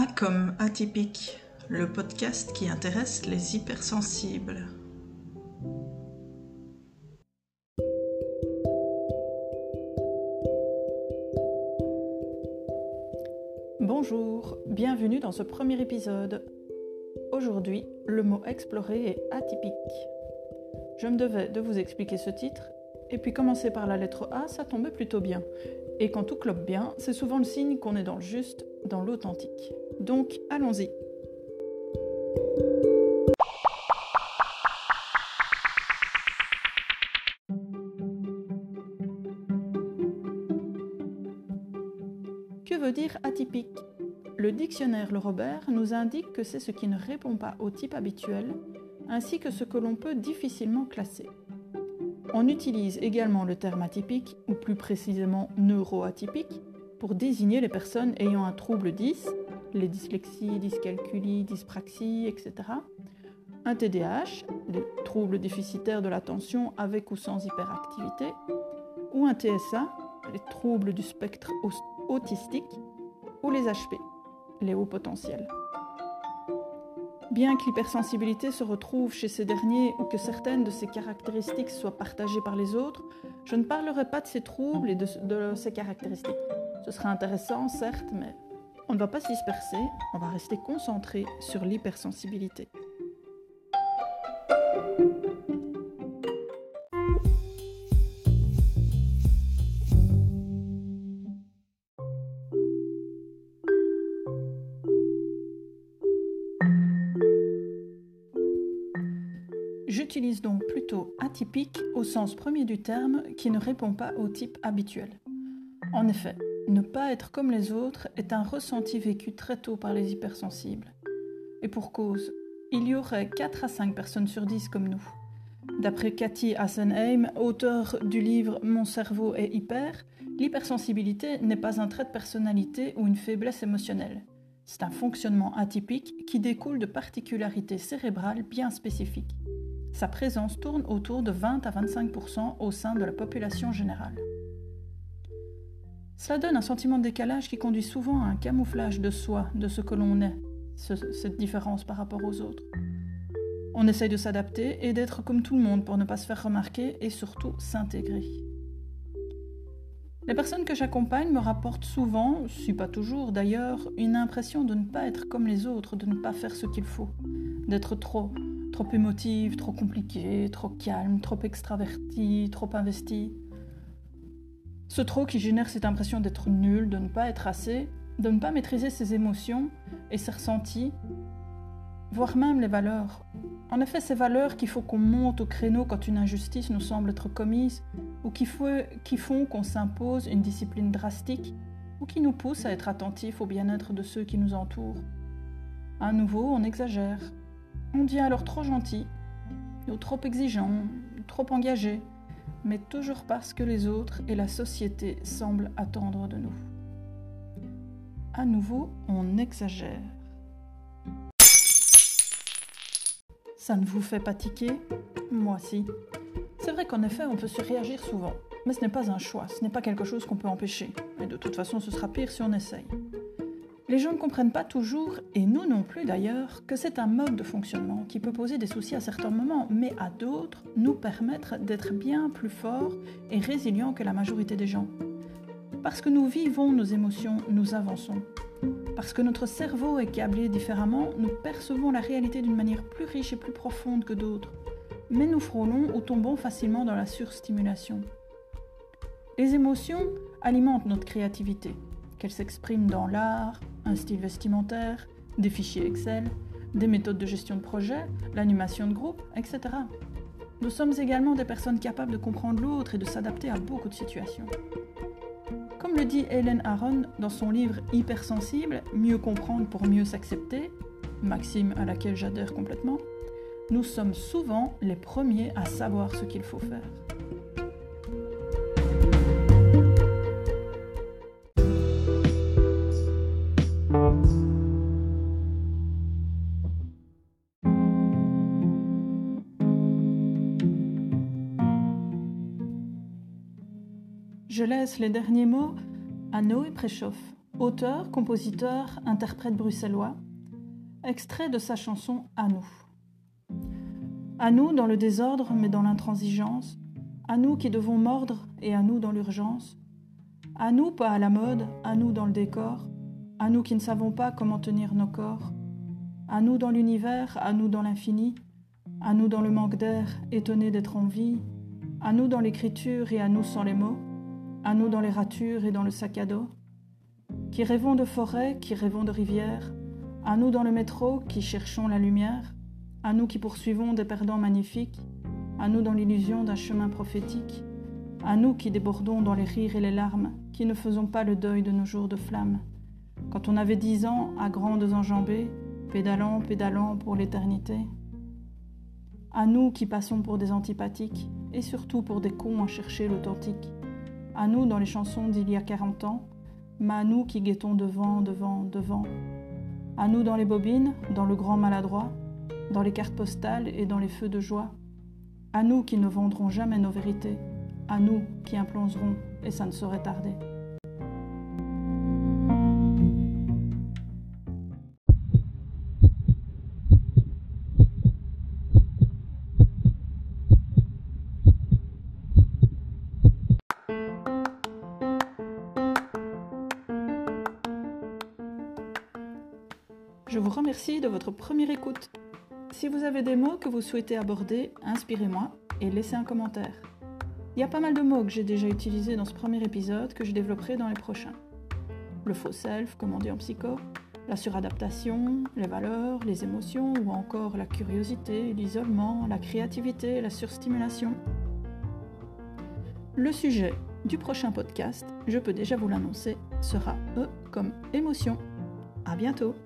A comme atypique, le podcast qui intéresse les hypersensibles. Bonjour, bienvenue dans ce premier épisode. Aujourd'hui, le mot exploré est atypique. Je me devais de vous expliquer ce titre, et puis commencer par la lettre A, ça tombait plutôt bien. Et quand tout clope bien, c'est souvent le signe qu'on est dans le juste, dans l'authentique. Donc, allons-y. Que veut dire atypique? Le dictionnaire Le Robert nous indique que c'est ce qui ne répond pas au type habituel, ainsi que ce que l'on peut difficilement classer. On utilise également le terme atypique, ou plus précisément neuroatypique, pour désigner les personnes ayant un trouble 10, les dyslexies, dyscalculies, dyspraxies, etc. Un TDAH, les troubles déficitaires de l'attention avec ou sans hyperactivité, ou un TSA, les troubles du spectre autistique, ou les HP, les hauts potentiels. Bien que l'hypersensibilité se retrouve chez ces derniers ou que certaines de ces caractéristiques soient partagées par les autres, je ne parlerai pas de ces troubles et de, de ces caractéristiques. Ce serait intéressant, certes, mais on ne va pas se disperser, on va rester concentré sur l'hypersensibilité. J'utilise donc plutôt atypique au sens premier du terme qui ne répond pas au type habituel. En effet, ne pas être comme les autres est un ressenti vécu très tôt par les hypersensibles. Et pour cause, il y aurait 4 à 5 personnes sur 10 comme nous. D'après Cathy Hassenheim, auteure du livre Mon cerveau est hyper, l'hypersensibilité n'est pas un trait de personnalité ou une faiblesse émotionnelle. C'est un fonctionnement atypique qui découle de particularités cérébrales bien spécifiques. Sa présence tourne autour de 20 à 25% au sein de la population générale. Cela donne un sentiment de décalage qui conduit souvent à un camouflage de soi, de ce que l'on est, cette différence par rapport aux autres. On essaye de s'adapter et d'être comme tout le monde pour ne pas se faire remarquer et surtout s'intégrer. Les personnes que j'accompagne me rapportent souvent, si pas toujours d'ailleurs, une impression de ne pas être comme les autres, de ne pas faire ce qu'il faut, d'être trop, trop émotive, trop compliqué, trop calme, trop extraverti, trop investi. Ce trop qui génère cette impression d'être nul, de ne pas être assez, de ne pas maîtriser ses émotions et ses ressentis, voire même les valeurs. En effet, ces valeurs qu'il faut qu'on monte au créneau quand une injustice nous semble être commise, ou qui, font qu'on s'impose une discipline drastique, ou qui nous poussent à être attentifs au bien-être de ceux qui nous entourent. À nouveau, on exagère. On devient alors trop gentil, ou trop exigeant, trop engagé, mais toujours parce que les autres et la société semblent attendre de nous. À nouveau, on exagère. Ça ne vous fait pas tiquer? Moi si. C'est vrai qu'en effet, on peut surréagir souvent, mais ce n'est pas un choix, ce n'est pas quelque chose qu'on peut empêcher. Et de toute façon, ce sera pire si on essaye. Les gens ne comprennent pas toujours, et nous non plus d'ailleurs, que c'est un mode de fonctionnement qui peut poser des soucis à certains moments, mais à d'autres nous permettre d'être bien plus forts et résilients que la majorité des gens. Parce que nous vivons nos émotions, nous avançons. Parce que notre cerveau est câblé différemment, nous percevons la réalité d'une manière plus riche et plus profonde que d'autres. Mais nous frôlons ou tombons facilement dans la surstimulation. Les émotions alimentent notre créativité, qu'elles s'expriment dans l'art, un style vestimentaire, des fichiers Excel, des méthodes de gestion de projet, l'animation de groupe, etc. Nous sommes également des personnes capables de comprendre l'autre et de s'adapter à beaucoup de situations. Comme le dit Hélène Aron dans son livre Hypersensible, Mieux comprendre pour mieux s'accepter, maxime à laquelle j'adhère complètement, nous sommes souvent les premiers à savoir ce qu'il faut faire. Je laisse les derniers mots à Noé Préchoff, auteur, compositeur, interprète bruxellois, extrait de sa chanson À nous. À nous dans le désordre mais dans l'intransigeance, à nous qui devons mordre et à nous dans l'urgence, à nous pas à la mode, à nous dans le décor, à nous qui ne savons pas comment tenir nos corps, à nous dans l'univers, à nous dans l'infini, à nous dans le manque d'air, étonnés d'être en vie, à nous dans l'écriture et à nous sans les mots, à nous dans les ratures et dans le sac à dos, qui rêvons de forêt, qui rêvons de rivière, à nous dans le métro qui cherchons la lumière, à nous qui poursuivons des perdants magnifiques, à nous dans l'illusion d'un chemin prophétique, à nous qui débordons dans les rires et les larmes, qui ne faisons pas le deuil de nos jours de flamme. Quand on avait dix ans, à grandes enjambées, pédalant, pédalant pour l'éternité. À nous qui passons pour des antipathiques, et surtout pour des cons à chercher l'authentique. À nous dans les chansons d'il y a quarante ans, mais à nous qui guettons devant, devant, devant. À nous dans les bobines, dans le grand maladroit, dans les cartes postales et dans les feux de joie. À nous qui ne vendrons jamais nos vérités, à nous qui imploserons, et ça ne saurait tarder. Je vous remercie de votre première écoute. Si vous avez des mots que vous souhaitez aborder, inspirez-moi et laissez un commentaire. Il y a pas mal de mots que j'ai déjà utilisés dans ce premier épisode que je développerai dans les prochains. Le faux self, comme on dit en psycho, la suradaptation, les valeurs, les émotions ou encore la curiosité, l'isolement, la créativité, la surstimulation. Le sujet du prochain podcast, je peux déjà vous l'annoncer, sera E comme émotion. À bientôt!